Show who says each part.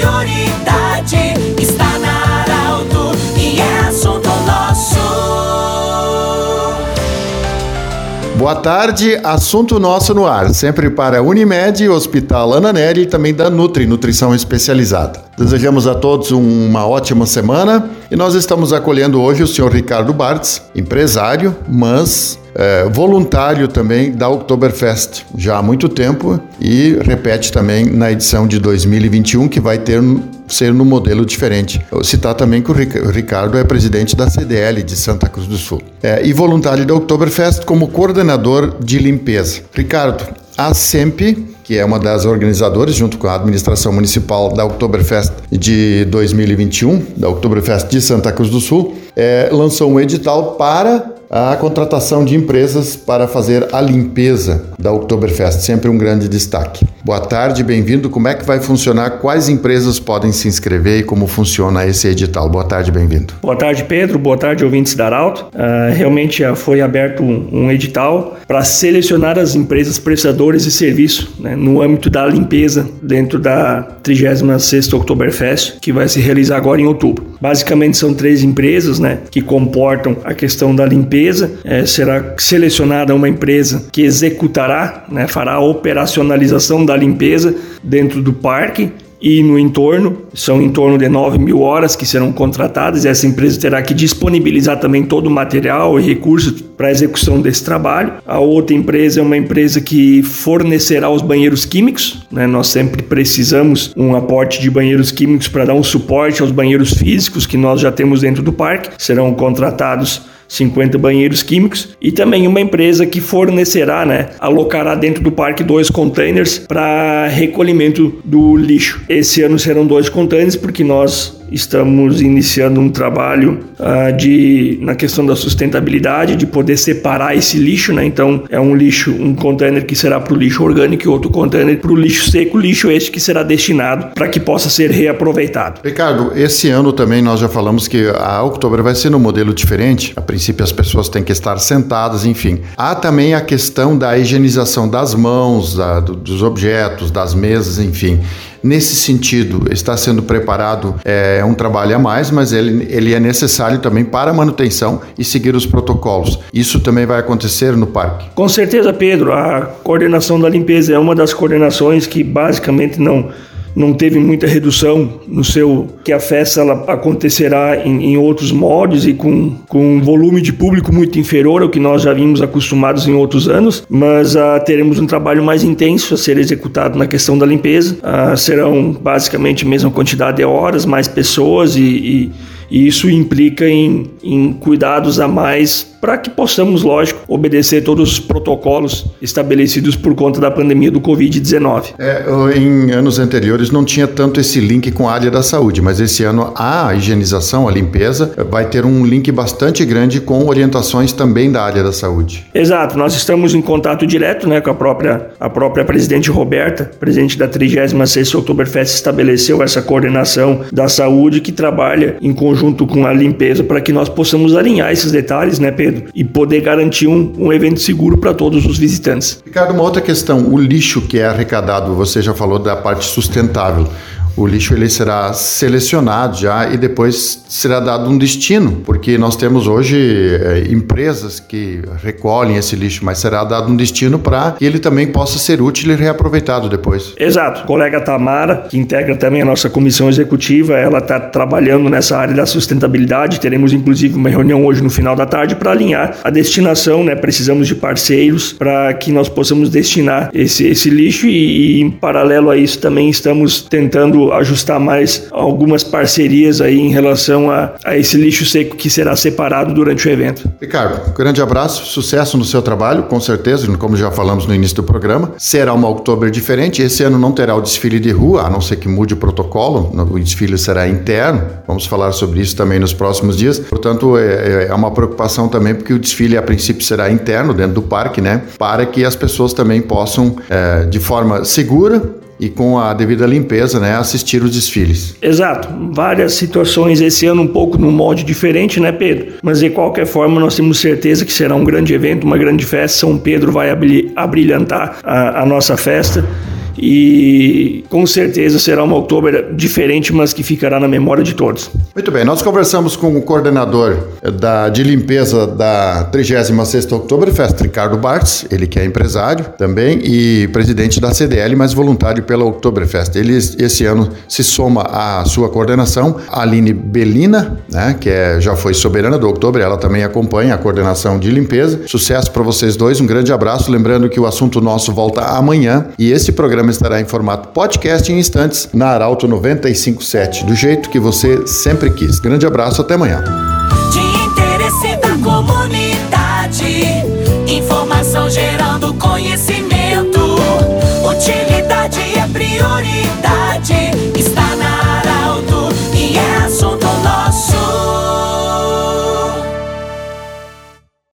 Speaker 1: prioridade está na Arauto e é assunto nosso.
Speaker 2: Boa tarde, assunto nosso no ar, sempre para Unimed, Hospital Ana Nery e também da Nutri, Nutrição Especializada. Desejamos a todos uma ótima semana e nós estamos acolhendo hoje o senhor Ricardo Bartz, empresário, mas é, voluntário também da Oktoberfest, já há muito tempo, e repete também na edição de 2021, que vai ter ser no modelo diferente. Eu citar também que o Ricardo é presidente da CDL de Santa Cruz do Sul é, e voluntário da Oktoberfest como coordenador de limpeza. Ricardo, a SEMP, que é uma das organizadoras, junto com a administração municipal da Oktoberfest de 2021, da Oktoberfest de Santa Cruz do Sul, é, lançou um edital para a contratação de empresas para fazer a limpeza da Oktoberfest, sempre um grande destaque. Boa tarde, bem-vindo. Como é que vai funcionar? Quais empresas podem se inscrever e como funciona esse edital? Boa tarde, bem-vindo.
Speaker 3: Boa tarde, Pedro. Boa tarde, ouvintes da Arauto. Uh, realmente foi aberto um, um edital para selecionar as empresas prestadoras de serviço né, no âmbito da limpeza dentro da 36ª Oktoberfest, que vai se realizar agora em outubro. Basicamente são três empresas né, que comportam a questão da limpeza. É, será selecionada uma empresa que executará, né, fará a operacionalização da limpeza dentro do parque e no entorno. São em torno de 9 mil horas que serão contratadas. Essa empresa terá que disponibilizar também todo o material e recursos para a execução desse trabalho. A outra empresa é uma empresa que fornecerá os banheiros químicos. Né? Nós sempre precisamos um aporte de banheiros químicos para dar um suporte aos banheiros físicos que nós já temos dentro do parque. Serão contratados 50 banheiros químicos e também uma empresa que fornecerá, né, alocará dentro do parque dois containers para recolhimento do lixo. Esse ano serão dois containers porque nós estamos iniciando um trabalho uh, de na questão da sustentabilidade, de poder separar esse lixo, né? Então é um lixo, um container que será para o lixo orgânico e outro container para o lixo seco, lixo este que será destinado para que possa ser reaproveitado.
Speaker 2: Ricardo, esse ano também nós já falamos que a Outubro vai ser no modelo diferente. A princípio as pessoas têm que estar sentadas, enfim. Há também a questão da higienização das mãos, da, dos objetos, das mesas, enfim. Nesse sentido, está sendo preparado é um trabalho a mais, mas ele, ele é necessário também para manutenção e seguir os protocolos. Isso também vai acontecer no parque?
Speaker 3: Com certeza, Pedro. A coordenação da limpeza é uma das coordenações que basicamente não não teve muita redução no seu que a festa ela acontecerá em, em, outros modos e com, com um volume de público muito inferior ao que nós já vimos acostumados em outros anos, mas uh, teremos um trabalho mais intenso a ser executado na questão da limpeza. Uh, serão basicamente a mesma quantidade de horas, mais pessoas e, e, e isso implica em, em cuidados a mais para que possamos, lógico, obedecer todos os protocolos estabelecidos por conta da pandemia do Covid-19.
Speaker 2: É, em anos anteriores não tinha tanto esse link com a área da saúde, mas esse ano a higienização, a limpeza, vai ter um link bastante grande com orientações também da área da saúde.
Speaker 3: Exato, nós estamos em contato direto né, com a própria, a própria presidente Roberta, presidente da 36ª Oktoberfest, estabeleceu essa coordenação da saúde que trabalha em conjunto com a limpeza para que nós possamos alinhar esses detalhes, né, Pedro? e poder garantir um, um evento seguro para todos os visitantes.
Speaker 2: Ricardo, uma outra questão: o lixo que é arrecadado, você já falou da parte sustentável o lixo ele será selecionado já e depois será dado um destino, porque nós temos hoje é, empresas que recolhem esse lixo, mas será dado um destino para que ele também possa ser útil e reaproveitado depois.
Speaker 3: Exato. Colega Tamara, que integra também a nossa comissão executiva, ela está trabalhando nessa área da sustentabilidade. Teremos inclusive uma reunião hoje no final da tarde para alinhar a destinação, né? Precisamos de parceiros para que nós possamos destinar esse, esse lixo e, e em paralelo a isso também estamos tentando ajustar mais algumas parcerias aí em relação a, a esse lixo seco que será separado durante o evento.
Speaker 2: Ricardo, grande abraço, sucesso no seu trabalho, com certeza, como já falamos no início do programa. Será uma outubro diferente. Esse ano não terá o desfile de rua, a não ser que mude o protocolo. O desfile será interno. Vamos falar sobre isso também nos próximos dias. Portanto, é, é, é uma preocupação também, porque o desfile a princípio será interno dentro do parque, né? Para que as pessoas também possam, é, de forma segura, e com a devida limpeza, né, assistir os desfiles.
Speaker 3: Exato. Várias situações esse ano um pouco num molde diferente, né, Pedro? Mas de qualquer forma nós temos certeza que será um grande evento, uma grande festa. São Pedro vai abrilhantar a, a nossa festa e com certeza será uma outubro diferente, mas que ficará na memória de todos.
Speaker 2: Muito bem, nós conversamos com o coordenador da, de limpeza da 36ª Oktoberfest, Ricardo Bartz, ele que é empresário também e presidente da CDL, mas voluntário pela Oktoberfest. Ele esse ano se soma à sua coordenação Aline Belina, né, que é, já foi soberana do Oktober, ela também acompanha a coordenação de limpeza. Sucesso para vocês dois, um grande abraço, lembrando que o assunto nosso volta amanhã e esse programa estará em formato podcast em instantes na Arauto 957, do jeito que você sempre quis. Grande abraço, até amanhã.
Speaker 1: De interesse da comunidade, informação gerando conhecimento.